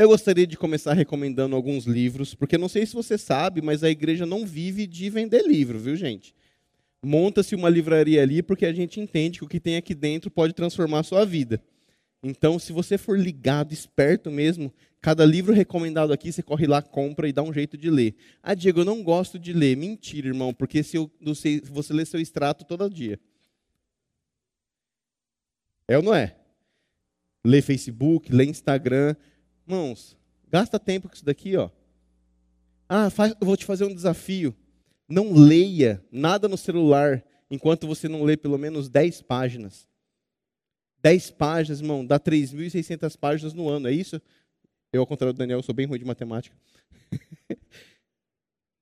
Eu gostaria de começar recomendando alguns livros, porque não sei se você sabe, mas a igreja não vive de vender livro, viu, gente? Monta-se uma livraria ali porque a gente entende que o que tem aqui dentro pode transformar a sua vida. Então, se você for ligado, esperto mesmo, cada livro recomendado aqui, você corre lá, compra e dá um jeito de ler. Ah, Diego, eu não gosto de ler. Mentira, irmão, porque se eu, você lê seu extrato todo dia. É ou não é? Lê Facebook, lê Instagram, Irmãos, gasta tempo com isso daqui, ó. Ah, faz, eu vou te fazer um desafio. Não leia nada no celular enquanto você não lê pelo menos 10 páginas. 10 páginas, irmão, dá 3.600 páginas no ano, é isso? Eu, ao contrário do Daniel, sou bem ruim de matemática.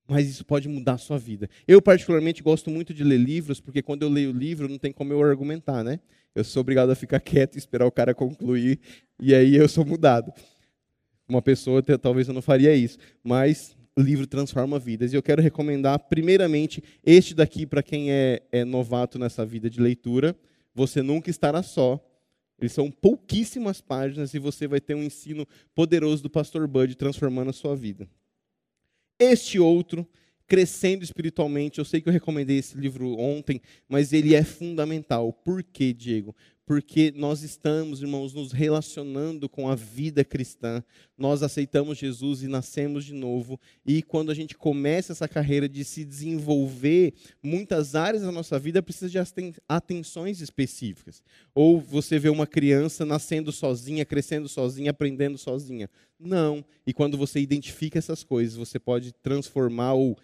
Mas isso pode mudar a sua vida. Eu, particularmente, gosto muito de ler livros, porque quando eu leio livro, não tem como eu argumentar, né? Eu sou obrigado a ficar quieto e esperar o cara concluir, e aí eu sou mudado. Uma pessoa, talvez eu não faria isso, mas o livro transforma vidas. E eu quero recomendar, primeiramente, este daqui para quem é, é novato nessa vida de leitura. Você nunca estará só. Eles são pouquíssimas páginas e você vai ter um ensino poderoso do Pastor Bud transformando a sua vida. Este outro, Crescendo Espiritualmente, eu sei que eu recomendei esse livro ontem, mas ele é fundamental. Por quê, Diego? Porque nós estamos, irmãos, nos relacionando com a vida cristã. Nós aceitamos Jesus e nascemos de novo. E quando a gente começa essa carreira de se desenvolver, muitas áreas da nossa vida precisam de atenções específicas. Ou você vê uma criança nascendo sozinha, crescendo sozinha, aprendendo sozinha. Não. E quando você identifica essas coisas, você pode transformar ou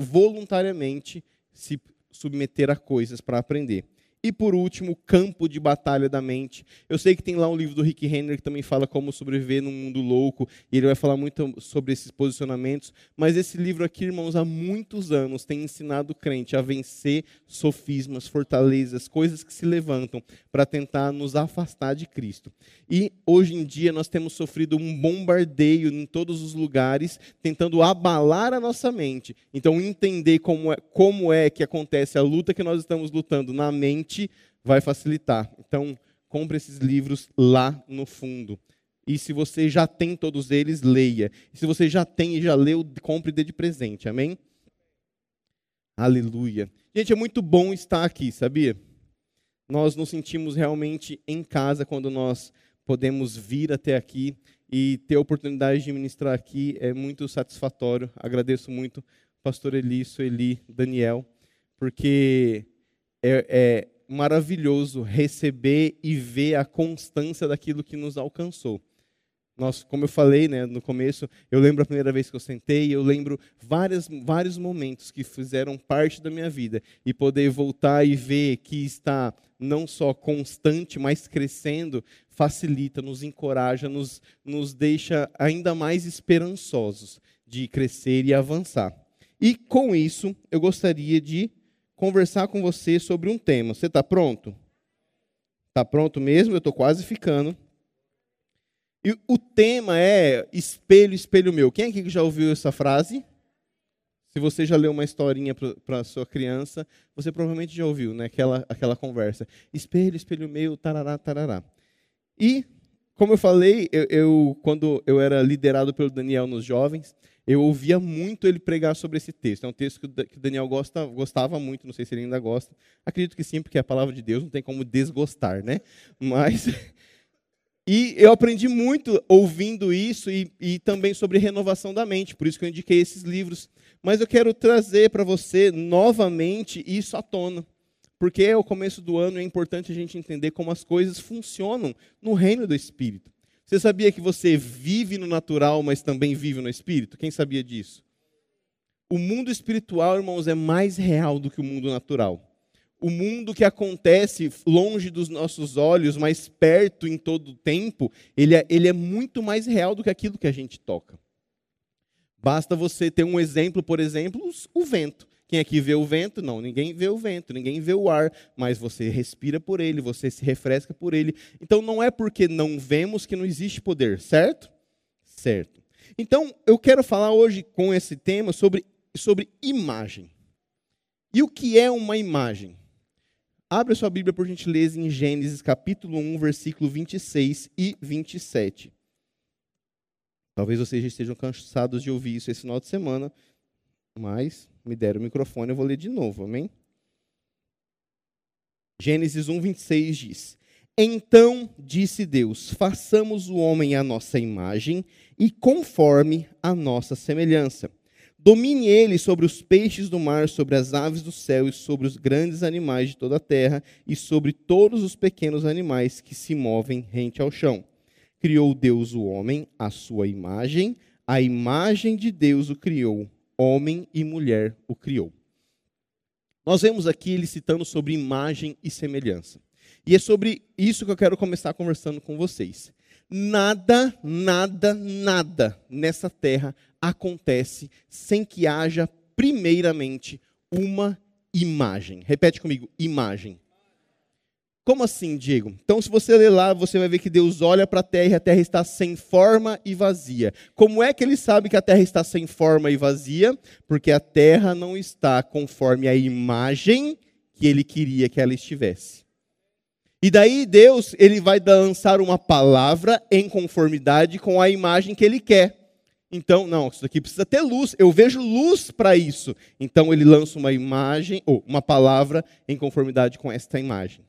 voluntariamente se submeter a coisas para aprender. E por último, campo de batalha da mente. Eu sei que tem lá um livro do Rick Henry que também fala como sobreviver num mundo louco, e ele vai falar muito sobre esses posicionamentos, mas esse livro aqui, irmãos, há muitos anos tem ensinado o crente a vencer sofismas, fortalezas, coisas que se levantam para tentar nos afastar de Cristo. E hoje em dia nós temos sofrido um bombardeio em todos os lugares, tentando abalar a nossa mente. Então, entender como é, como é que acontece a luta que nós estamos lutando na mente vai facilitar. Então, compre esses livros lá no fundo. E se você já tem todos eles, leia. E se você já tem e já leu, compre e dê de presente. Amém? Aleluia. Gente, é muito bom estar aqui, sabia? Nós nos sentimos realmente em casa quando nós podemos vir até aqui e ter a oportunidade de ministrar aqui é muito satisfatório. Agradeço muito pastor Eli, Sueli, Daniel, porque é, é, maravilhoso receber e ver a constância daquilo que nos alcançou. Nós, como eu falei né, no começo, eu lembro a primeira vez que eu sentei, eu lembro vários, vários momentos que fizeram parte da minha vida. E poder voltar e ver que está não só constante, mas crescendo, facilita, nos encoraja, nos, nos deixa ainda mais esperançosos de crescer e avançar. E com isso, eu gostaria de conversar com você sobre um tema. Você está pronto? Está pronto mesmo? Eu estou quase ficando. E o tema é espelho, espelho meu. Quem aqui já ouviu essa frase? Se você já leu uma historinha para sua criança, você provavelmente já ouviu, né? Aquela, aquela conversa. Espelho, espelho meu, tarará, tarará. E, como eu falei, eu, eu, quando eu era liderado pelo Daniel nos jovens, eu ouvia muito ele pregar sobre esse texto. É um texto que o Daniel gosta, gostava muito, não sei se ele ainda gosta. Acredito que sim, porque é a palavra de Deus, não tem como desgostar, né? Mas. E eu aprendi muito ouvindo isso e, e também sobre renovação da mente, por isso que eu indiquei esses livros. Mas eu quero trazer para você novamente isso à tona. Porque é o começo do ano e é importante a gente entender como as coisas funcionam no reino do Espírito. Você sabia que você vive no natural, mas também vive no espírito? Quem sabia disso? O mundo espiritual, irmãos, é mais real do que o mundo natural. O mundo que acontece longe dos nossos olhos, mas perto em todo o tempo, ele é, ele é muito mais real do que aquilo que a gente toca. Basta você ter um exemplo, por exemplo, o vento. Quem aqui vê o vento? Não, ninguém vê o vento, ninguém vê o ar, mas você respira por ele, você se refresca por ele. Então não é porque não vemos que não existe poder, certo? Certo. Então eu quero falar hoje com esse tema sobre, sobre imagem. E o que é uma imagem? Abra sua Bíblia, por gentileza, em Gênesis capítulo 1, versículo 26 e 27. Talvez vocês já estejam cansados de ouvir isso esse final de semana, mas me deram o microfone, eu vou ler de novo, amém? Gênesis 1, 26 diz: Então disse Deus: Façamos o homem à nossa imagem e conforme a nossa semelhança. Domine ele sobre os peixes do mar, sobre as aves do céu e sobre os grandes animais de toda a terra e sobre todos os pequenos animais que se movem rente ao chão. Criou Deus o homem à sua imagem, a imagem de Deus o criou, homem e mulher o criou. Nós vemos aqui ele citando sobre imagem e semelhança. E é sobre isso que eu quero começar conversando com vocês. Nada, nada, nada nessa terra acontece sem que haja, primeiramente, uma imagem. Repete comigo: imagem. Como assim, Diego? Então, se você ler lá, você vai ver que Deus olha para a terra e a terra está sem forma e vazia. Como é que ele sabe que a terra está sem forma e vazia? Porque a terra não está conforme a imagem que ele queria que ela estivesse. E daí Deus, ele vai lançar uma palavra em conformidade com a imagem que ele quer. Então, não, isso daqui precisa ter luz. Eu vejo luz para isso. Então ele lança uma imagem ou uma palavra em conformidade com esta imagem.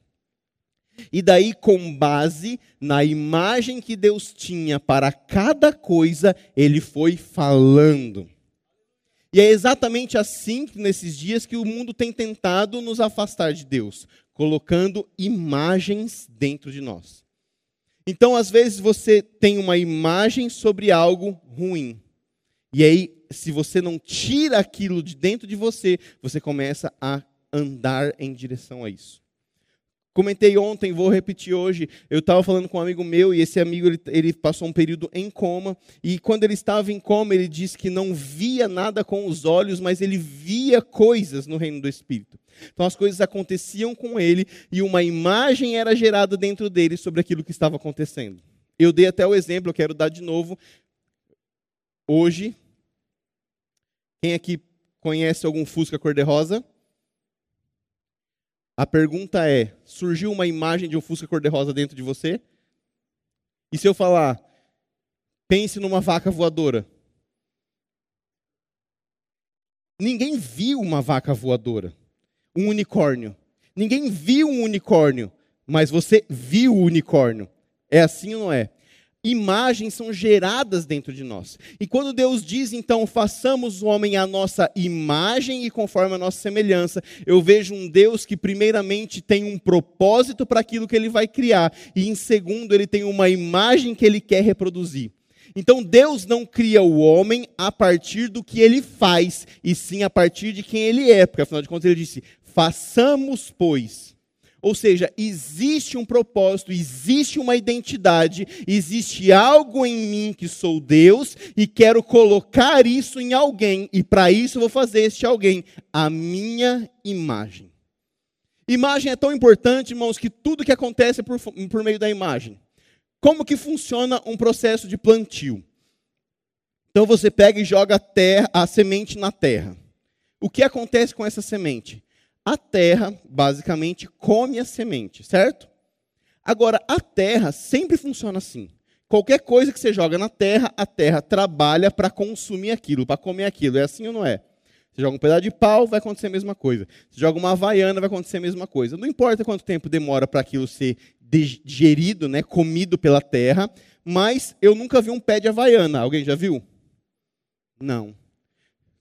E daí, com base na imagem que Deus tinha para cada coisa, ele foi falando. E é exatamente assim, nesses dias, que o mundo tem tentado nos afastar de Deus, colocando imagens dentro de nós. Então, às vezes, você tem uma imagem sobre algo ruim. E aí, se você não tira aquilo de dentro de você, você começa a andar em direção a isso. Comentei ontem, vou repetir hoje. Eu estava falando com um amigo meu e esse amigo ele, ele, passou um período em coma. E quando ele estava em coma, ele disse que não via nada com os olhos, mas ele via coisas no reino do Espírito. Então as coisas aconteciam com ele e uma imagem era gerada dentro dele sobre aquilo que estava acontecendo. Eu dei até o exemplo, eu quero dar de novo. Hoje, quem aqui conhece algum Fusca cor-de-rosa? A pergunta é: surgiu uma imagem de um Fusca cor-de-rosa dentro de você? E se eu falar, pense numa vaca voadora? Ninguém viu uma vaca voadora, um unicórnio. Ninguém viu um unicórnio, mas você viu o unicórnio. É assim ou não é? Imagens são geradas dentro de nós. E quando Deus diz, então, façamos o homem à nossa imagem e conforme a nossa semelhança, eu vejo um Deus que, primeiramente, tem um propósito para aquilo que ele vai criar, e, em segundo, ele tem uma imagem que ele quer reproduzir. Então, Deus não cria o homem a partir do que ele faz, e sim a partir de quem ele é, porque, afinal de contas, ele disse: façamos, pois ou seja, existe um propósito, existe uma identidade, existe algo em mim que sou Deus e quero colocar isso em alguém, e para isso vou fazer este alguém a minha imagem. Imagem é tão importante, irmãos, que tudo que acontece é por, por meio da imagem. Como que funciona um processo de plantio? Então você pega e joga a, terra, a semente na terra. O que acontece com essa semente? A terra, basicamente, come a semente, certo? Agora, a terra sempre funciona assim. Qualquer coisa que você joga na terra, a terra trabalha para consumir aquilo, para comer aquilo. É assim ou não é? Você joga um pedaço de pau, vai acontecer a mesma coisa. Você joga uma havaiana, vai acontecer a mesma coisa. Não importa quanto tempo demora para aquilo ser digerido, né, comido pela terra, mas eu nunca vi um pé de havaiana. Alguém já viu? Não.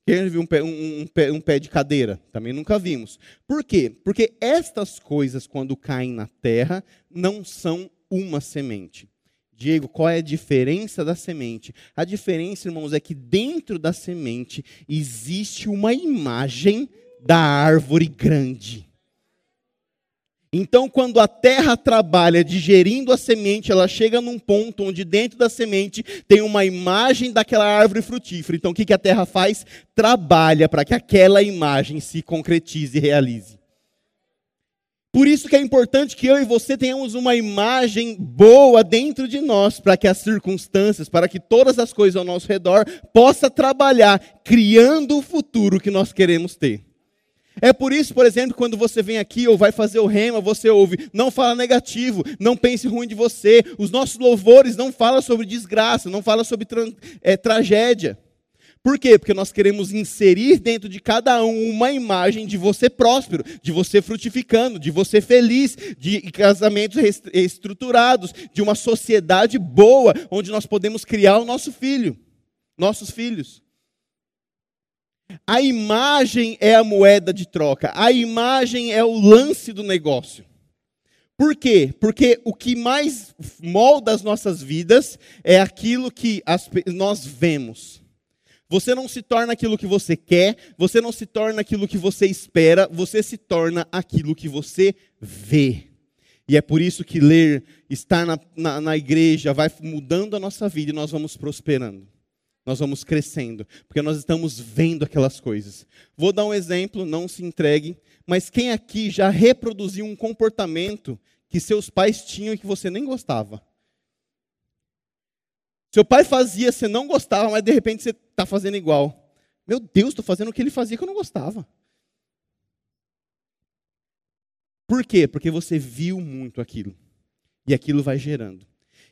Quem viu um pé, um, um, pé, um pé de cadeira? Também nunca vimos. Por quê? Porque estas coisas, quando caem na terra, não são uma semente. Diego, qual é a diferença da semente? A diferença, irmãos, é que dentro da semente existe uma imagem da árvore grande. Então, quando a terra trabalha digerindo a semente, ela chega num ponto onde dentro da semente tem uma imagem daquela árvore frutífera. Então, o que a terra faz? Trabalha para que aquela imagem se concretize e realize. Por isso que é importante que eu e você tenhamos uma imagem boa dentro de nós, para que as circunstâncias, para que todas as coisas ao nosso redor possa trabalhar criando o futuro que nós queremos ter. É por isso, por exemplo, quando você vem aqui ou vai fazer o rema, você ouve, não fala negativo, não pense ruim de você. Os nossos louvores não falam sobre desgraça, não falam sobre tra é, tragédia. Por quê? Porque nós queremos inserir dentro de cada um uma imagem de você próspero, de você frutificando, de você feliz, de casamentos estruturados, de uma sociedade boa, onde nós podemos criar o nosso filho, nossos filhos. A imagem é a moeda de troca, a imagem é o lance do negócio. Por quê? Porque o que mais molda as nossas vidas é aquilo que as, nós vemos. Você não se torna aquilo que você quer, você não se torna aquilo que você espera, você se torna aquilo que você vê. E é por isso que ler, estar na, na, na igreja, vai mudando a nossa vida e nós vamos prosperando. Nós vamos crescendo, porque nós estamos vendo aquelas coisas. Vou dar um exemplo, não se entregue, mas quem aqui já reproduziu um comportamento que seus pais tinham e que você nem gostava? Seu pai fazia, você não gostava, mas de repente você está fazendo igual. Meu Deus, estou fazendo o que ele fazia que eu não gostava. Por quê? Porque você viu muito aquilo. E aquilo vai gerando.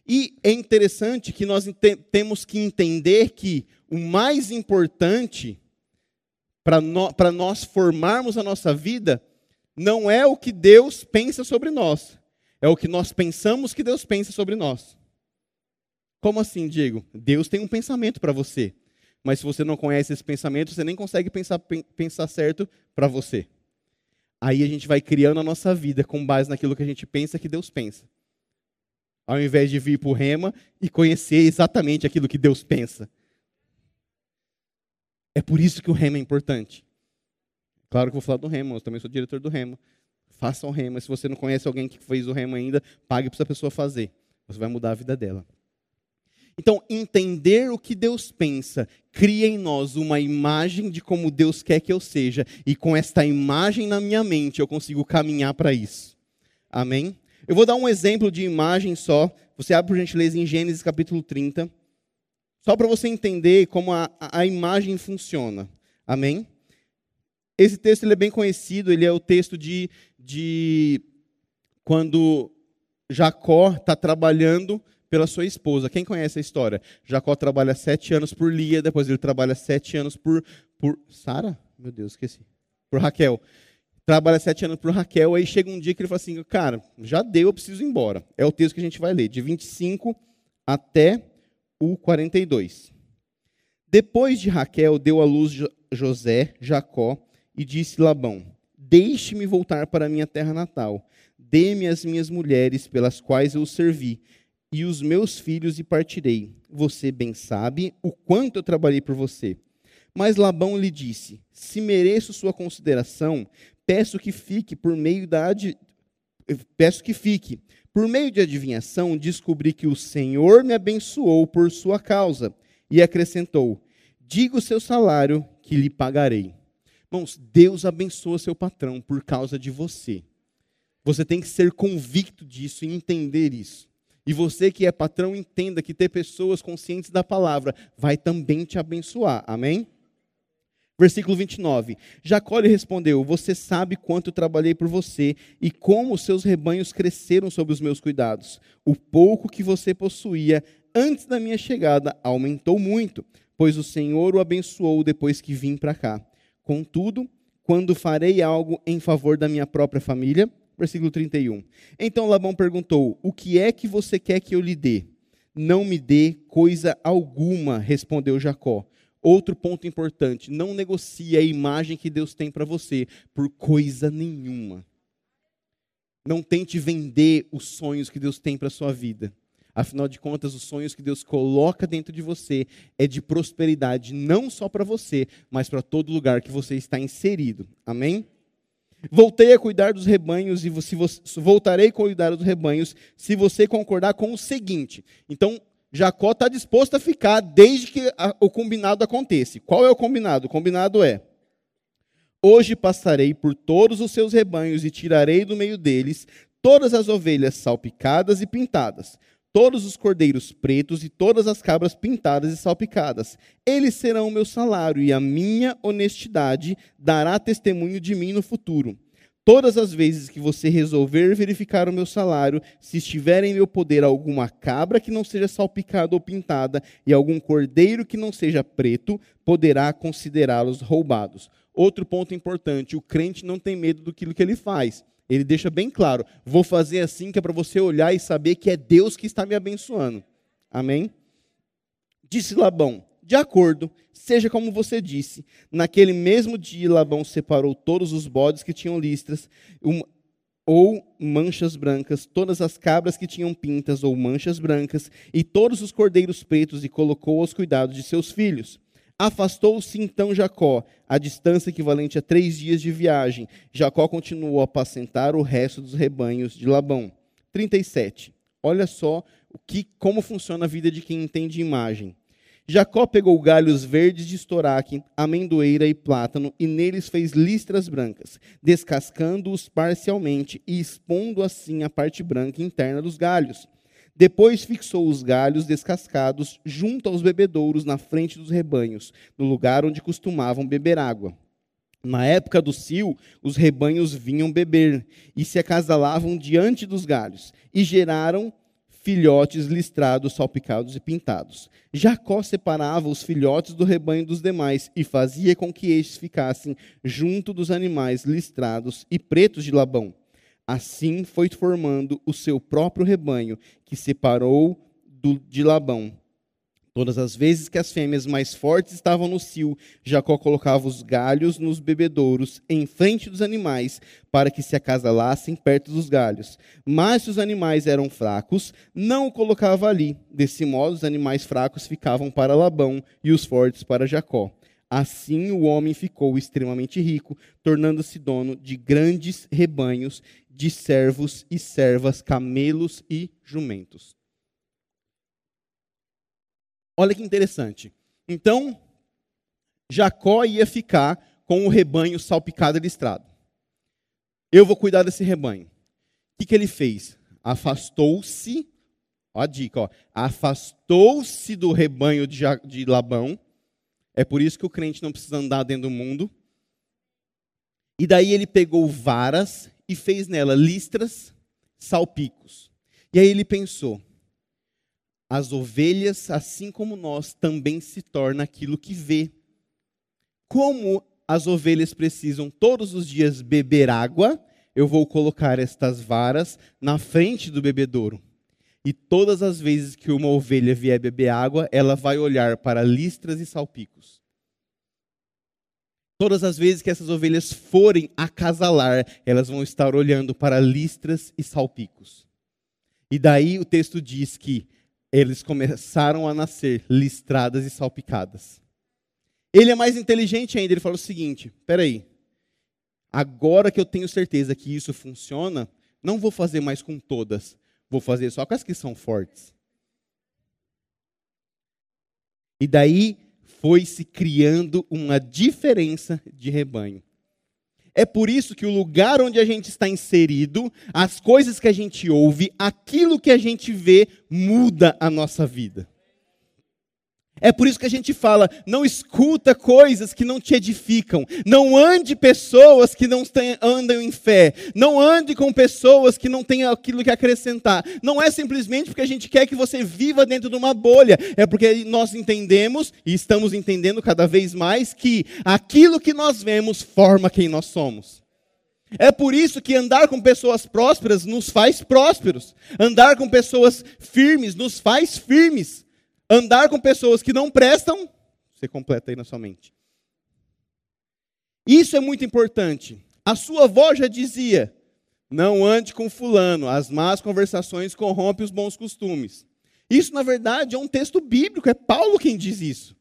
E é interessante que nós temos que entender que o mais importante para no, nós formarmos a nossa vida não é o que Deus pensa sobre nós, é o que nós pensamos que Deus pensa sobre nós. Como assim, Diego? Deus tem um pensamento para você. Mas se você não conhece esse pensamento, você nem consegue pensar, pensar certo para você. Aí a gente vai criando a nossa vida com base naquilo que a gente pensa que Deus pensa. Ao invés de vir para o rema e conhecer exatamente aquilo que Deus pensa. É por isso que o rema é importante. Claro que vou falar do rema, eu também sou diretor do rema. Faça o rema. Se você não conhece alguém que fez o rema ainda, pague para essa pessoa fazer. Você vai mudar a vida dela. Então, entender o que Deus pensa cria em nós uma imagem de como Deus quer que eu seja, e com esta imagem na minha mente eu consigo caminhar para isso. Amém? Eu vou dar um exemplo de imagem só. Você abre por gentileza em Gênesis capítulo 30, só para você entender como a, a imagem funciona. Amém? Esse texto ele é bem conhecido, ele é o texto de, de quando Jacó está trabalhando pela sua esposa. Quem conhece a história? Jacó trabalha sete anos por Lia, depois ele trabalha sete anos por, por Sara? Meu Deus, esqueci. Por Raquel. Trabalha sete anos por Raquel, aí chega um dia que ele fala assim, cara, já deu, eu preciso ir embora. É o texto que a gente vai ler, de 25 até o 42. Depois de Raquel, deu à luz José, Jacó, e disse Labão, deixe-me voltar para minha terra natal, dê-me as minhas mulheres pelas quais eu servi, e os meus filhos e partirei. Você bem sabe o quanto eu trabalhei por você. Mas Labão lhe disse: Se mereço sua consideração, peço que fique por meio da ad... peço que fique. Por meio de adivinhação, descobri que o Senhor me abençoou por sua causa. E acrescentou: Diga o seu salário que lhe pagarei. Irmãos, Deus abençoa seu patrão por causa de você. Você tem que ser convicto disso e entender isso. E você que é patrão, entenda que ter pessoas conscientes da palavra vai também te abençoar. Amém? Versículo 29. Jacó lhe respondeu: Você sabe quanto trabalhei por você e como os seus rebanhos cresceram sob os meus cuidados. O pouco que você possuía antes da minha chegada aumentou muito, pois o Senhor o abençoou depois que vim para cá. Contudo, quando farei algo em favor da minha própria família, versículo 31. Então Labão perguntou: O que é que você quer que eu lhe dê? Não me dê coisa alguma, respondeu Jacó. Outro ponto importante: não negocie a imagem que Deus tem para você por coisa nenhuma. Não tente vender os sonhos que Deus tem para sua vida. Afinal de contas, os sonhos que Deus coloca dentro de você é de prosperidade, não só para você, mas para todo lugar que você está inserido. Amém? Voltei a cuidar dos rebanhos e você, voltarei a cuidar dos rebanhos se você concordar com o seguinte. Então, Jacó está disposto a ficar desde que a, o combinado aconteça. Qual é o combinado? O combinado é: Hoje passarei por todos os seus rebanhos e tirarei do meio deles todas as ovelhas salpicadas e pintadas, todos os cordeiros pretos e todas as cabras pintadas e salpicadas. Eles serão o meu salário, e a minha honestidade dará testemunho de mim no futuro. Todas as vezes que você resolver verificar o meu salário, se estiver em meu poder alguma cabra que não seja salpicada ou pintada e algum cordeiro que não seja preto, poderá considerá-los roubados. Outro ponto importante: o crente não tem medo do que ele faz. Ele deixa bem claro: vou fazer assim que é para você olhar e saber que é Deus que está me abençoando. Amém? Disse Labão: De acordo, seja como você disse. Naquele mesmo dia, Labão separou todos os bodes que tinham listras um, ou manchas brancas, todas as cabras que tinham pintas ou manchas brancas, e todos os cordeiros pretos, e colocou aos cuidados de seus filhos. Afastou-se então Jacó, a distância equivalente a três dias de viagem. Jacó continuou a apacentar o resto dos rebanhos de Labão. 37. Olha só o que, como funciona a vida de quem entende imagem. Jacó pegou galhos verdes de estoraque, amendoeira e plátano, e neles fez listras brancas, descascando-os parcialmente e expondo assim a parte branca interna dos galhos. Depois fixou os galhos descascados junto aos bebedouros na frente dos rebanhos, no lugar onde costumavam beber água. Na época do cio, os rebanhos vinham beber e se acasalavam diante dos galhos, e geraram filhotes listrados, salpicados e pintados. Jacó separava os filhotes do rebanho dos demais e fazia com que estes ficassem junto dos animais listrados e pretos de Labão. Assim foi formando o seu próprio rebanho, que separou do, de Labão. Todas as vezes que as fêmeas mais fortes estavam no cio, Jacó colocava os galhos nos bebedouros em frente dos animais, para que se acasalassem perto dos galhos. Mas se os animais eram fracos, não o colocava ali. Desse modo, os animais fracos ficavam para Labão e os fortes para Jacó. Assim o homem ficou extremamente rico, tornando-se dono de grandes rebanhos de servos e servas, camelos e jumentos. Olha que interessante. Então, Jacó ia ficar com o rebanho salpicado e listrado. Eu vou cuidar desse rebanho. O que, que ele fez? Afastou-se, ó a dica, afastou-se do rebanho de, de Labão. É por isso que o crente não precisa andar dentro do mundo. E daí ele pegou varas e fez nela listras, salpicos. E aí ele pensou: as ovelhas, assim como nós, também se torna aquilo que vê. Como as ovelhas precisam todos os dias beber água, eu vou colocar estas varas na frente do bebedouro. E todas as vezes que uma ovelha vier beber água, ela vai olhar para listras e salpicos. Todas as vezes que essas ovelhas forem acasalar, elas vão estar olhando para listras e salpicos. E daí o texto diz que eles começaram a nascer listradas e salpicadas. Ele é mais inteligente ainda, ele fala o seguinte: peraí, agora que eu tenho certeza que isso funciona, não vou fazer mais com todas, vou fazer só com as que são fortes. E daí foi se criando uma diferença de rebanho. É por isso que o lugar onde a gente está inserido, as coisas que a gente ouve, aquilo que a gente vê, muda a nossa vida. É por isso que a gente fala: não escuta coisas que não te edificam, não ande pessoas que não andam em fé, não ande com pessoas que não têm aquilo que acrescentar. Não é simplesmente porque a gente quer que você viva dentro de uma bolha, é porque nós entendemos e estamos entendendo cada vez mais que aquilo que nós vemos forma quem nós somos. É por isso que andar com pessoas prósperas nos faz prósperos, andar com pessoas firmes nos faz firmes. Andar com pessoas que não prestam, você completa aí na sua mente. Isso é muito importante. A sua avó já dizia: não ande com fulano, as más conversações corrompem os bons costumes. Isso, na verdade, é um texto bíblico, é Paulo quem diz isso.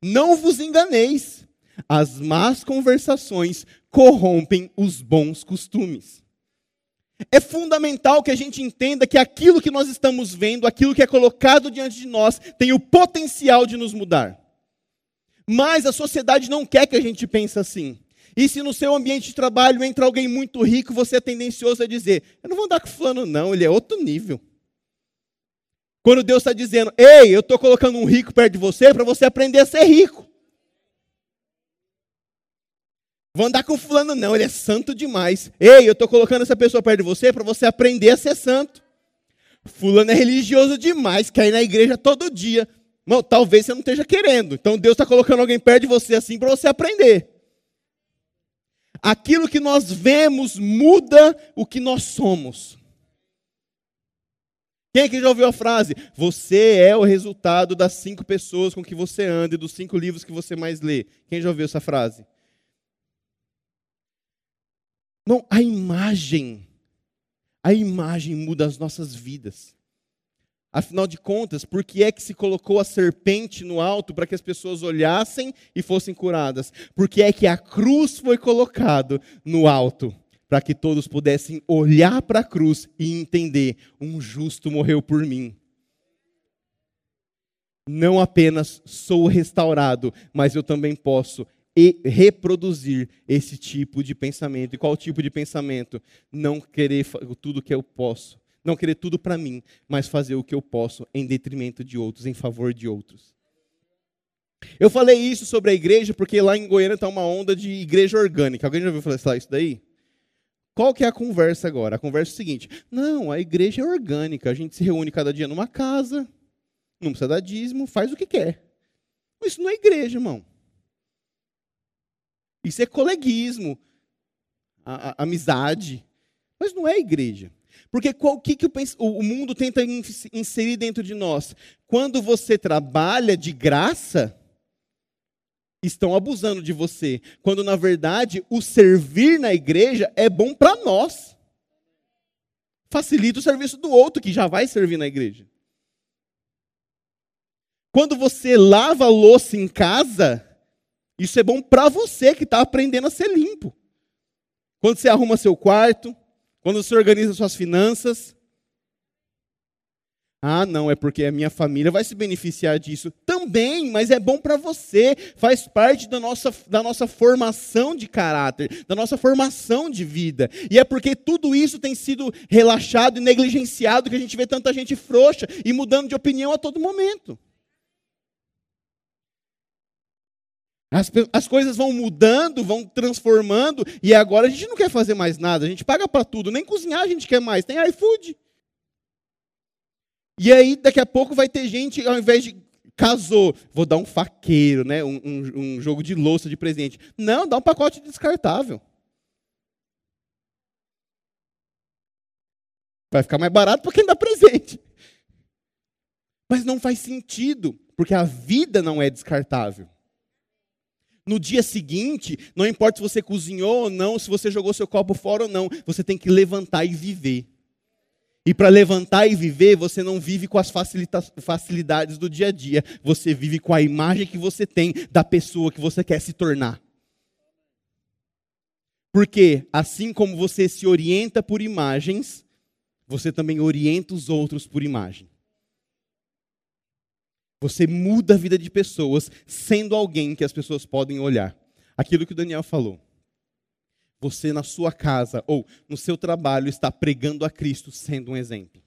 Não vos enganeis, as más conversações corrompem os bons costumes. É fundamental que a gente entenda que aquilo que nós estamos vendo, aquilo que é colocado diante de nós, tem o potencial de nos mudar. Mas a sociedade não quer que a gente pense assim. E se no seu ambiente de trabalho entra alguém muito rico, você é tendencioso a dizer: Eu não vou andar com fulano, não, ele é outro nível. Quando Deus está dizendo, ei, eu estou colocando um rico perto de você para você aprender a ser rico. Vou andar com fulano, não, ele é santo demais. Ei, eu estou colocando essa pessoa perto de você para você aprender a ser santo. Fulano é religioso demais, quer ir na igreja todo dia. Talvez você não esteja querendo. Então Deus está colocando alguém perto de você assim para você aprender. Aquilo que nós vemos muda o que nós somos. Quem que já ouviu a frase? Você é o resultado das cinco pessoas com que você anda e dos cinco livros que você mais lê. Quem já ouviu essa frase? Não, a imagem, a imagem muda as nossas vidas. Afinal de contas, por que é que se colocou a serpente no alto para que as pessoas olhassem e fossem curadas? Porque é que a cruz foi colocado no alto para que todos pudessem olhar para a cruz e entender: um justo morreu por mim. Não apenas sou restaurado, mas eu também posso reproduzir esse tipo de pensamento. E qual tipo de pensamento? Não querer tudo que eu posso, não querer tudo para mim, mas fazer o que eu posso em detrimento de outros, em favor de outros. Eu falei isso sobre a igreja porque lá em Goiânia está uma onda de igreja orgânica. Alguém já ouviu falar isso daí? Qual que é a conversa agora? A conversa é a seguinte: não, a igreja é orgânica. A gente se reúne cada dia numa casa, não precisa dar dízimo, faz o que quer. Isso não é igreja, irmão. Isso é coleguismo, a, a, amizade. Mas não é igreja. Porque o que, que o, o mundo tenta inserir dentro de nós? Quando você trabalha de graça, estão abusando de você. Quando, na verdade, o servir na igreja é bom para nós. Facilita o serviço do outro que já vai servir na igreja. Quando você lava a louça em casa, isso é bom para você que está aprendendo a ser limpo. Quando você arruma seu quarto, quando você organiza suas finanças. Ah, não, é porque a minha família vai se beneficiar disso. Também, mas é bom para você. Faz parte da nossa, da nossa formação de caráter, da nossa formação de vida. E é porque tudo isso tem sido relaxado e negligenciado que a gente vê tanta gente frouxa e mudando de opinião a todo momento. As, as coisas vão mudando, vão transformando, e agora a gente não quer fazer mais nada, a gente paga para tudo, nem cozinhar a gente quer mais, tem iFood. E aí, daqui a pouco vai ter gente, ao invés de casou, vou dar um faqueiro, né? Um, um, um, jogo de louça de presente. Não, dá um pacote descartável. Vai ficar mais barato para quem dá presente. Mas não faz sentido, porque a vida não é descartável. No dia seguinte, não importa se você cozinhou ou não, se você jogou seu copo fora ou não, você tem que levantar e viver. E para levantar e viver, você não vive com as facilidades do dia a dia, você vive com a imagem que você tem da pessoa que você quer se tornar. Porque, assim como você se orienta por imagens, você também orienta os outros por imagem. Você muda a vida de pessoas sendo alguém que as pessoas podem olhar. Aquilo que o Daniel falou. Você na sua casa ou no seu trabalho está pregando a Cristo sendo um exemplo.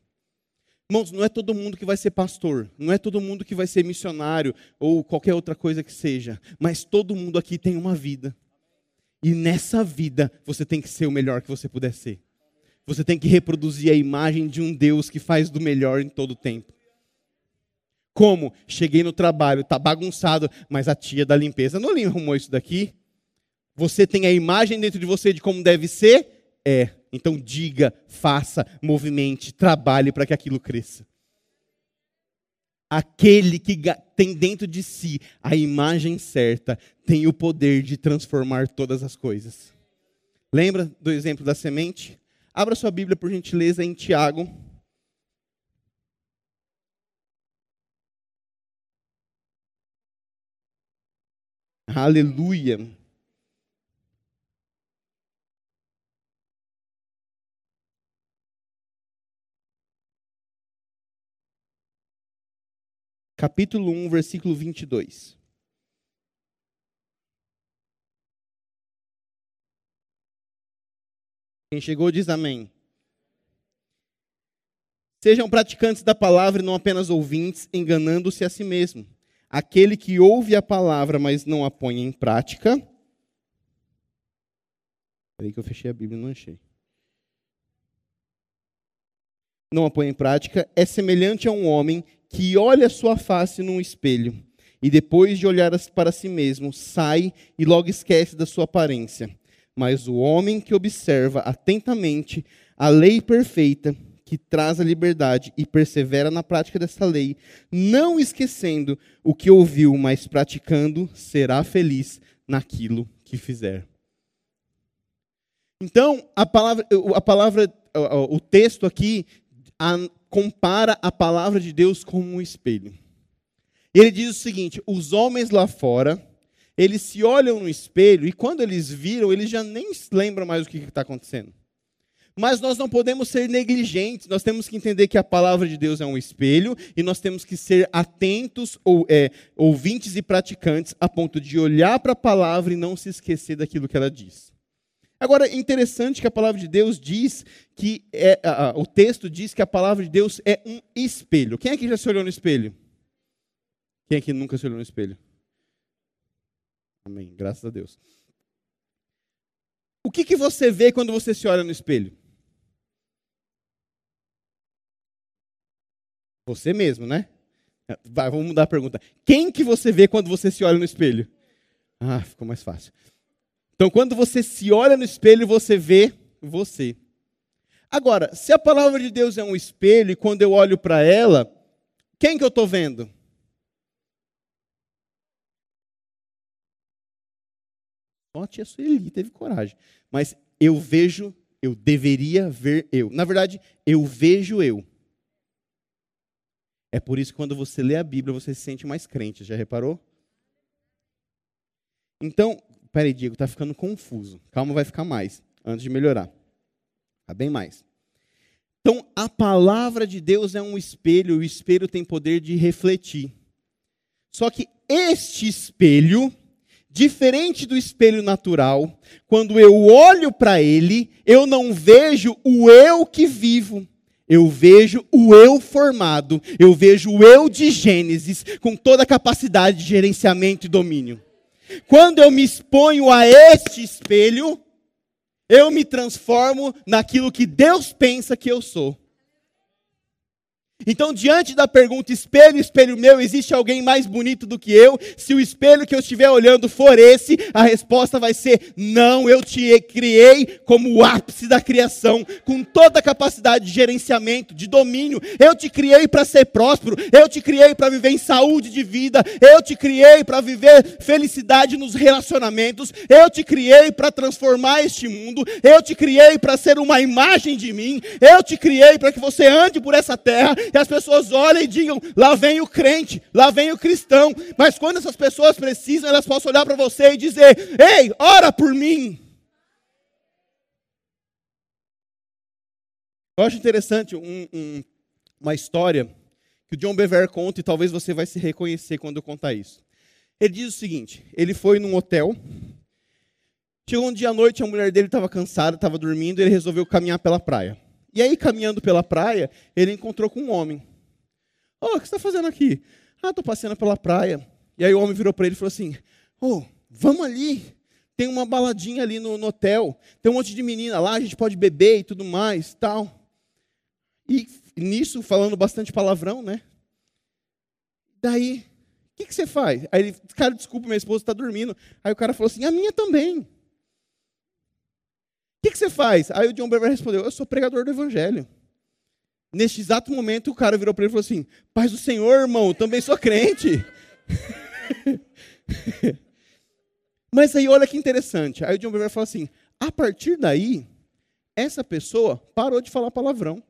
Irmãos, não é todo mundo que vai ser pastor, não é todo mundo que vai ser missionário ou qualquer outra coisa que seja, mas todo mundo aqui tem uma vida. E nessa vida você tem que ser o melhor que você puder ser. Você tem que reproduzir a imagem de um Deus que faz do melhor em todo o tempo. Como? Cheguei no trabalho, tá bagunçado, mas a tia da limpeza não arrumou isso daqui. Você tem a imagem dentro de você de como deve ser? É. Então diga, faça, movimente, trabalhe para que aquilo cresça. Aquele que tem dentro de si a imagem certa tem o poder de transformar todas as coisas. Lembra do exemplo da semente? Abra sua Bíblia, por gentileza, em Tiago Aleluia. Capítulo 1, versículo 22. Quem chegou diz amém. Sejam praticantes da palavra e não apenas ouvintes, enganando-se a si mesmo. Aquele que ouve a palavra, mas não a põe em prática. Peraí que eu fechei a Bíblia não achei. Não a põe em prática, é semelhante a um homem que olha sua face num espelho e depois de olhar para si mesmo, sai e logo esquece da sua aparência. Mas o homem que observa atentamente a lei perfeita, que traz a liberdade e persevera na prática dessa lei, não esquecendo o que ouviu, mas praticando, será feliz naquilo que fizer. Então, a palavra, a palavra o texto aqui compara a palavra de Deus como um espelho. Ele diz o seguinte: os homens lá fora, eles se olham no espelho e quando eles viram, eles já nem lembram mais o que está acontecendo. Mas nós não podemos ser negligentes, nós temos que entender que a palavra de Deus é um espelho e nós temos que ser atentos, ou, é, ouvintes e praticantes, a ponto de olhar para a palavra e não se esquecer daquilo que ela diz. Agora, é interessante que a palavra de Deus diz que, é, a, a, o texto diz que a palavra de Deus é um espelho. Quem aqui já se olhou no espelho? Quem aqui nunca se olhou no espelho? Amém. Graças a Deus. O que, que você vê quando você se olha no espelho? Você mesmo, né? Vai, vamos mudar a pergunta. Quem que você vê quando você se olha no espelho? Ah, ficou mais fácil. Então, quando você se olha no espelho, você vê você. Agora, se a palavra de Deus é um espelho e quando eu olho para ela, quem que eu estou vendo? Só a Sueli teve coragem. Mas eu vejo, eu deveria ver eu. Na verdade, eu vejo eu. É por isso que quando você lê a Bíblia, você se sente mais crente. Já reparou? Então, peraí, Diego, está ficando confuso. Calma, vai ficar mais, antes de melhorar. Está bem mais. Então, a palavra de Deus é um espelho, e o espelho tem poder de refletir. Só que este espelho Diferente do espelho natural, quando eu olho para ele, eu não vejo o eu que vivo. Eu vejo o eu formado, eu vejo o eu de Gênesis, com toda a capacidade de gerenciamento e domínio. Quando eu me exponho a este espelho, eu me transformo naquilo que Deus pensa que eu sou. Então, diante da pergunta, espelho, espelho meu, existe alguém mais bonito do que eu? Se o espelho que eu estiver olhando for esse, a resposta vai ser: não, eu te criei como o ápice da criação, com toda a capacidade de gerenciamento, de domínio. Eu te criei para ser próspero, eu te criei para viver em saúde de vida, eu te criei para viver felicidade nos relacionamentos, eu te criei para transformar este mundo, eu te criei para ser uma imagem de mim, eu te criei para que você ande por essa terra e as pessoas olhem e digam: lá vem o crente, lá vem o cristão. Mas quando essas pessoas precisam, elas possam olhar para você e dizer: ei, ora por mim. Eu acho interessante um, um, uma história que o John Bever conta e talvez você vai se reconhecer quando eu contar isso. Ele diz o seguinte: ele foi num hotel. Chegou um dia à noite, a mulher dele estava cansada, estava dormindo, e ele resolveu caminhar pela praia. E aí, caminhando pela praia, ele encontrou com um homem. Oh, o que você está fazendo aqui? Ah, estou passeando pela praia. E aí o homem virou para ele e falou assim: Oh, vamos ali. Tem uma baladinha ali no, no, hotel. Tem um monte de menina lá, a gente pode beber e tudo mais, tal. E nisso, falando bastante palavrão, né? Daí, o que, que você faz? Aí ele, cara, desculpa, minha esposa está dormindo. Aí o cara falou assim: a minha também que, que você faz? Aí o John Bever respondeu: Eu sou pregador do evangelho. Neste exato momento, o cara virou para ele e falou assim: Paz do Senhor, irmão, também sou crente. Mas aí, olha que interessante. Aí o John Bever falou assim: A partir daí, essa pessoa parou de falar palavrão,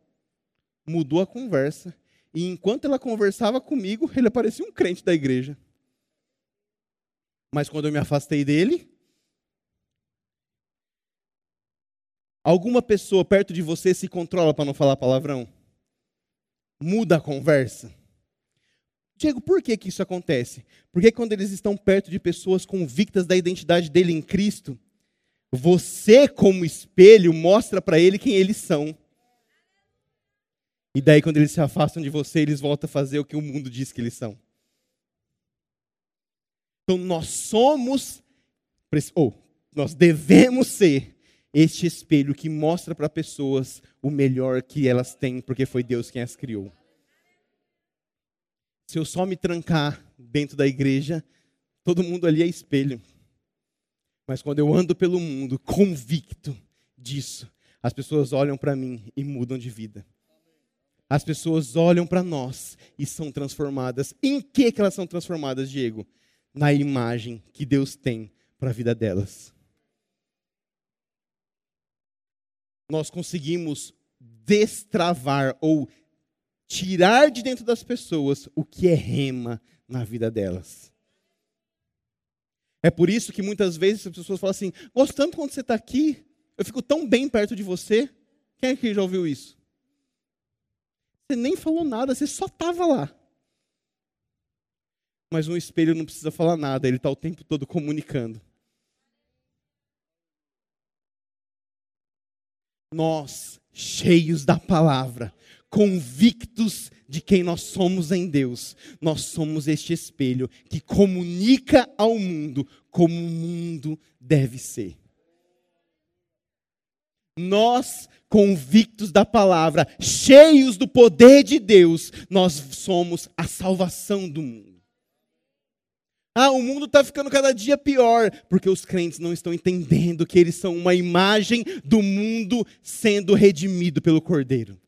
mudou a conversa. E enquanto ela conversava comigo, ele parecia um crente da igreja. Mas quando eu me afastei dele, Alguma pessoa perto de você se controla para não falar palavrão? Muda a conversa. Diego, por que, que isso acontece? Porque quando eles estão perto de pessoas convictas da identidade dele em Cristo, você, como espelho, mostra para ele quem eles são. E daí, quando eles se afastam de você, eles voltam a fazer o que o mundo diz que eles são. Então, nós somos, ou nós devemos ser este espelho que mostra para pessoas o melhor que elas têm, porque foi Deus quem as criou. Se eu só me trancar dentro da igreja, todo mundo ali é espelho. Mas quando eu ando pelo mundo convicto disso, as pessoas olham para mim e mudam de vida. As pessoas olham para nós e são transformadas. Em que, que elas são transformadas, Diego? Na imagem que Deus tem para a vida delas. Nós conseguimos destravar ou tirar de dentro das pessoas o que é rema na vida delas. É por isso que muitas vezes as pessoas falam assim: gostando quando você está aqui, eu fico tão bem perto de você. Quem é que já ouviu isso? Você nem falou nada, você só estava lá. Mas um espelho não precisa falar nada, ele está o tempo todo comunicando. Nós, cheios da palavra, convictos de quem nós somos em Deus, nós somos este espelho que comunica ao mundo como o mundo deve ser. Nós, convictos da palavra, cheios do poder de Deus, nós somos a salvação do mundo. Ah, o mundo está ficando cada dia pior, porque os crentes não estão entendendo que eles são uma imagem do mundo sendo redimido pelo Cordeiro.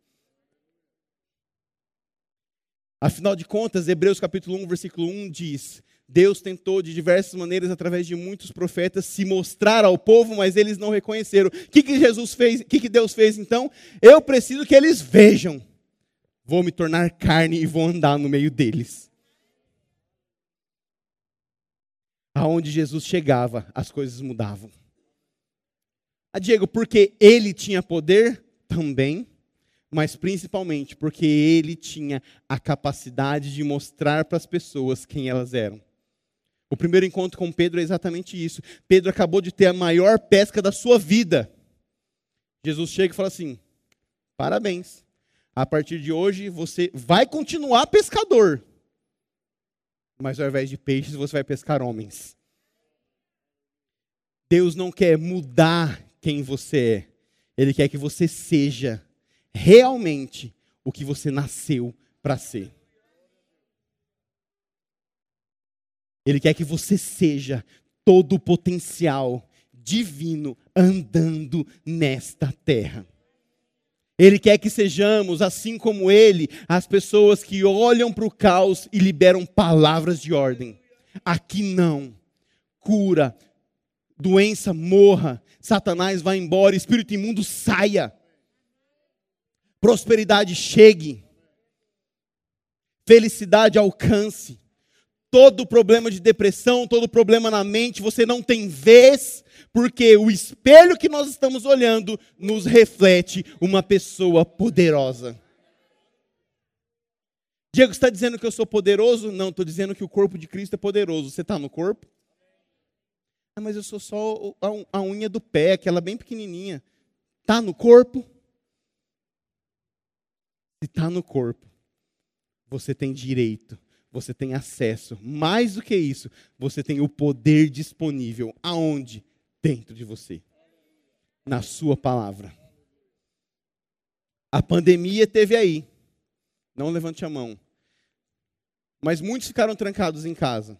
Afinal de contas, Hebreus capítulo 1, versículo 1 diz: Deus tentou de diversas maneiras, através de muitos profetas, se mostrar ao povo, mas eles não reconheceram. O que, que Jesus fez? O que, que Deus fez então? Eu preciso que eles vejam. Vou me tornar carne e vou andar no meio deles. Aonde Jesus chegava, as coisas mudavam. Ah, Diego, porque ele tinha poder? Também mas principalmente porque ele tinha a capacidade de mostrar para as pessoas quem elas eram. O primeiro encontro com Pedro é exatamente isso. Pedro acabou de ter a maior pesca da sua vida. Jesus chega e fala assim: parabéns. A partir de hoje você vai continuar pescador. Mas ao invés de peixes, você vai pescar homens. Deus não quer mudar quem você é. Ele quer que você seja realmente o que você nasceu para ser. Ele quer que você seja todo o potencial divino andando nesta terra. Ele quer que sejamos, assim como ele, as pessoas que olham para o caos e liberam palavras de ordem. Aqui não. Cura, doença morra, Satanás vai embora, espírito imundo saia prosperidade chegue, felicidade alcance. Todo problema de depressão, todo problema na mente, você não tem vez, porque o espelho que nós estamos olhando nos reflete uma pessoa poderosa. Diego está dizendo que eu sou poderoso? Não, estou dizendo que o corpo de Cristo é poderoso. Você está no corpo? Ah, mas eu sou só a unha do pé, aquela bem pequenininha. Está no corpo? Se está no corpo, você tem direito, você tem acesso. Mais do que isso, você tem o poder disponível. Aonde? Dentro de você. Na sua palavra. A pandemia teve aí. Não levante a mão. Mas muitos ficaram trancados em casa.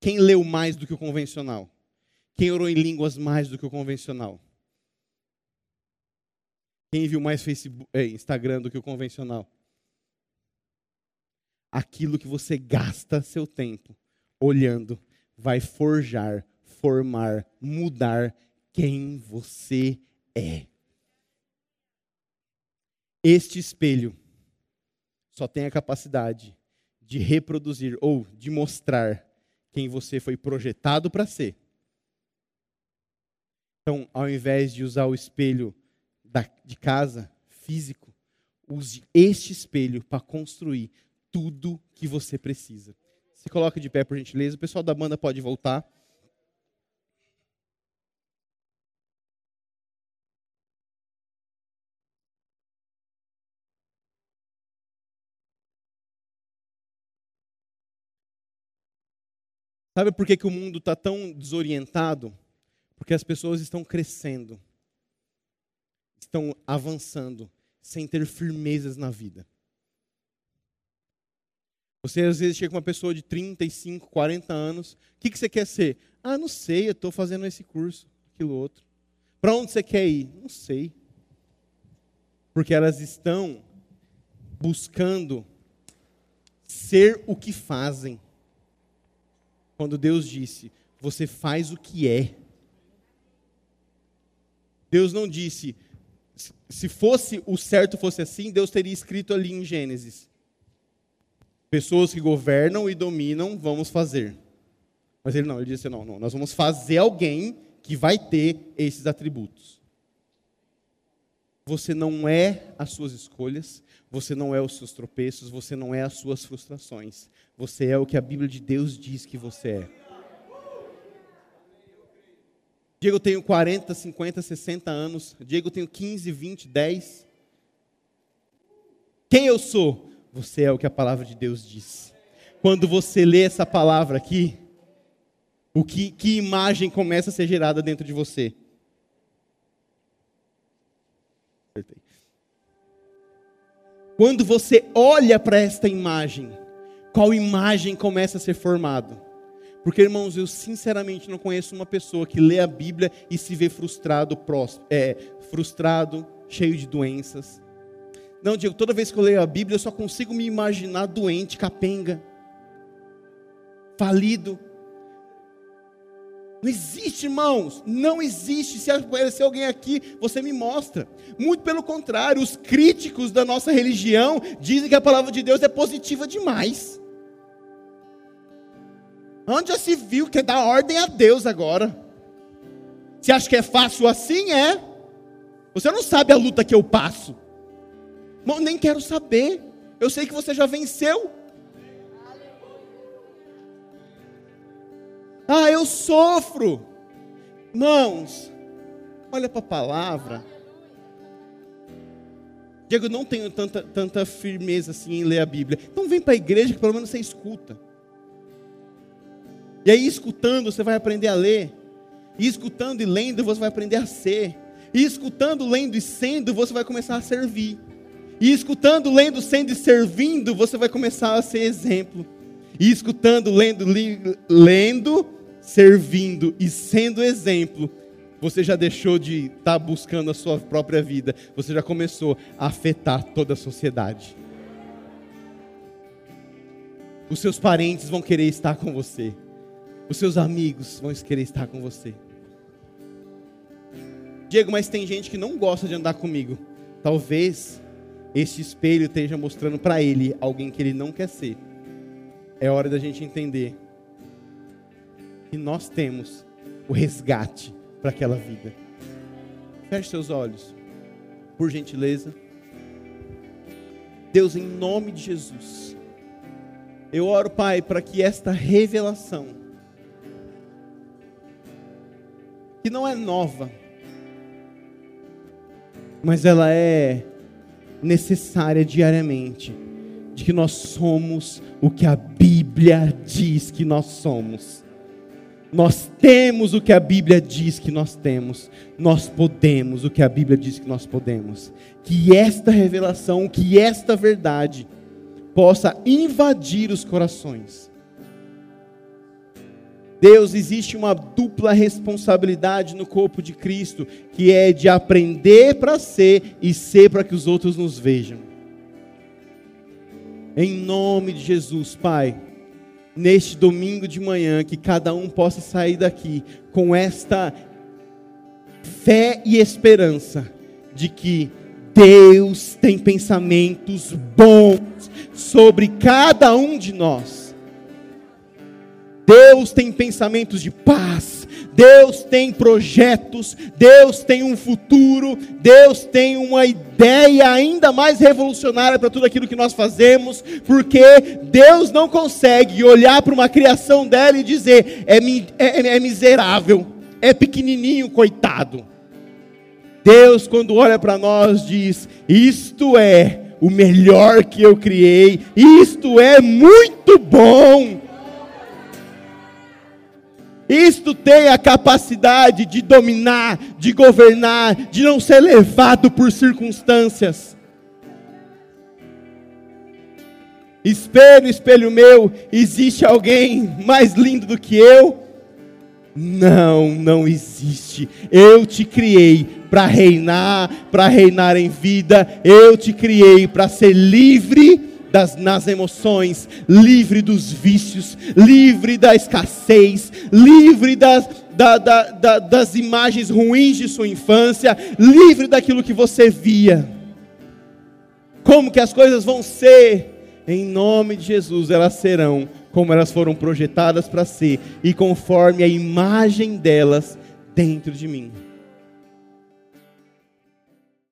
Quem leu mais do que o convencional? Quem orou em línguas mais do que o convencional? Quem viu mais Facebook, é, Instagram do que o convencional? Aquilo que você gasta seu tempo olhando vai forjar, formar, mudar quem você é. Este espelho só tem a capacidade de reproduzir ou de mostrar quem você foi projetado para ser. Então, ao invés de usar o espelho da, de casa, físico, use este espelho para construir tudo que você precisa. Se coloca de pé, por gentileza. O pessoal da banda pode voltar. Sabe por que, que o mundo está tão desorientado? Porque as pessoas estão crescendo, estão avançando, sem ter firmezas na vida. Você às vezes chega com uma pessoa de 35, 40 anos. O que, que você quer ser? Ah, não sei, eu estou fazendo esse curso, aquilo outro. Para onde você quer ir? Não sei. Porque elas estão buscando ser o que fazem. Quando Deus disse, você faz o que é. Deus não disse, se fosse o certo fosse assim, Deus teria escrito ali em Gênesis. Pessoas que governam e dominam, vamos fazer. Mas ele não, ele disse: não, não, nós vamos fazer alguém que vai ter esses atributos. Você não é as suas escolhas, você não é os seus tropeços, você não é as suas frustrações. Você é o que a Bíblia de Deus diz que você é. Diego, eu tenho 40, 50, 60 anos. Diego, eu tenho 15, 20, 10. Quem eu sou? Você é o que a palavra de Deus diz. Quando você lê essa palavra aqui, o que, que imagem começa a ser gerada dentro de você? Quando você olha para esta imagem, qual imagem começa a ser formada? Porque, irmãos, eu sinceramente não conheço uma pessoa que lê a Bíblia e se vê frustrado, é, frustrado, cheio de doenças. Não, Diego, toda vez que eu leio a Bíblia, eu só consigo me imaginar doente, capenga, falido. Não existe, irmãos, não existe. Se aparecer alguém aqui, você me mostra. Muito pelo contrário, os críticos da nossa religião dizem que a palavra de Deus é positiva demais. Onde já se viu que é dar ordem a Deus agora? Você acha que é fácil assim? É. Você não sabe a luta que eu passo. Não, nem quero saber. Eu sei que você já venceu. Ah, eu sofro. Mãos, olha para a palavra. Diego, eu não tenho tanta, tanta firmeza assim em ler a Bíblia. Então vem para a igreja que pelo menos você escuta. E aí, escutando, você vai aprender a ler. E escutando e lendo, você vai aprender a ser. E escutando, lendo e sendo, você vai começar a servir. E escutando, lendo, sendo e servindo, você vai começar a ser exemplo. E escutando, lendo, li, lendo, servindo e sendo exemplo, você já deixou de estar tá buscando a sua própria vida, você já começou a afetar toda a sociedade. Os seus parentes vão querer estar com você. Os seus amigos vão querer estar com você. Diego, mas tem gente que não gosta de andar comigo. Talvez este espelho esteja mostrando para ele alguém que ele não quer ser. É hora da gente entender que nós temos o resgate para aquela vida. Feche seus olhos, por gentileza. Deus, em nome de Jesus, eu oro, Pai, para que esta revelação que não é nova, mas ela é necessária diariamente, de que nós somos o que a Bíblia diz que nós somos. Nós temos o que a Bíblia diz que nós temos, nós podemos o que a Bíblia diz que nós podemos. Que esta revelação, que esta verdade possa invadir os corações Deus, existe uma dupla responsabilidade no corpo de Cristo, que é de aprender para ser e ser para que os outros nos vejam. Em nome de Jesus, Pai, neste domingo de manhã, que cada um possa sair daqui com esta fé e esperança de que Deus tem pensamentos bons sobre cada um de nós Deus tem pensamentos de paz, Deus tem projetos, Deus tem um futuro, Deus tem uma ideia ainda mais revolucionária para tudo aquilo que nós fazemos, porque Deus não consegue olhar para uma criação dela e dizer: é, é, é miserável, é pequenininho, coitado. Deus, quando olha para nós, diz: Isto é o melhor que eu criei, isto é muito bom. Isto tem a capacidade de dominar, de governar, de não ser levado por circunstâncias. Espelho, espelho meu, existe alguém mais lindo do que eu? Não, não existe. Eu te criei para reinar, para reinar em vida. Eu te criei para ser livre das, nas emoções, livre dos vícios, livre da escassez, livre das, da, da, da, das imagens ruins de sua infância, livre daquilo que você via. Como que as coisas vão ser? Em nome de Jesus, elas serão como elas foram projetadas para ser e conforme a imagem delas dentro de mim.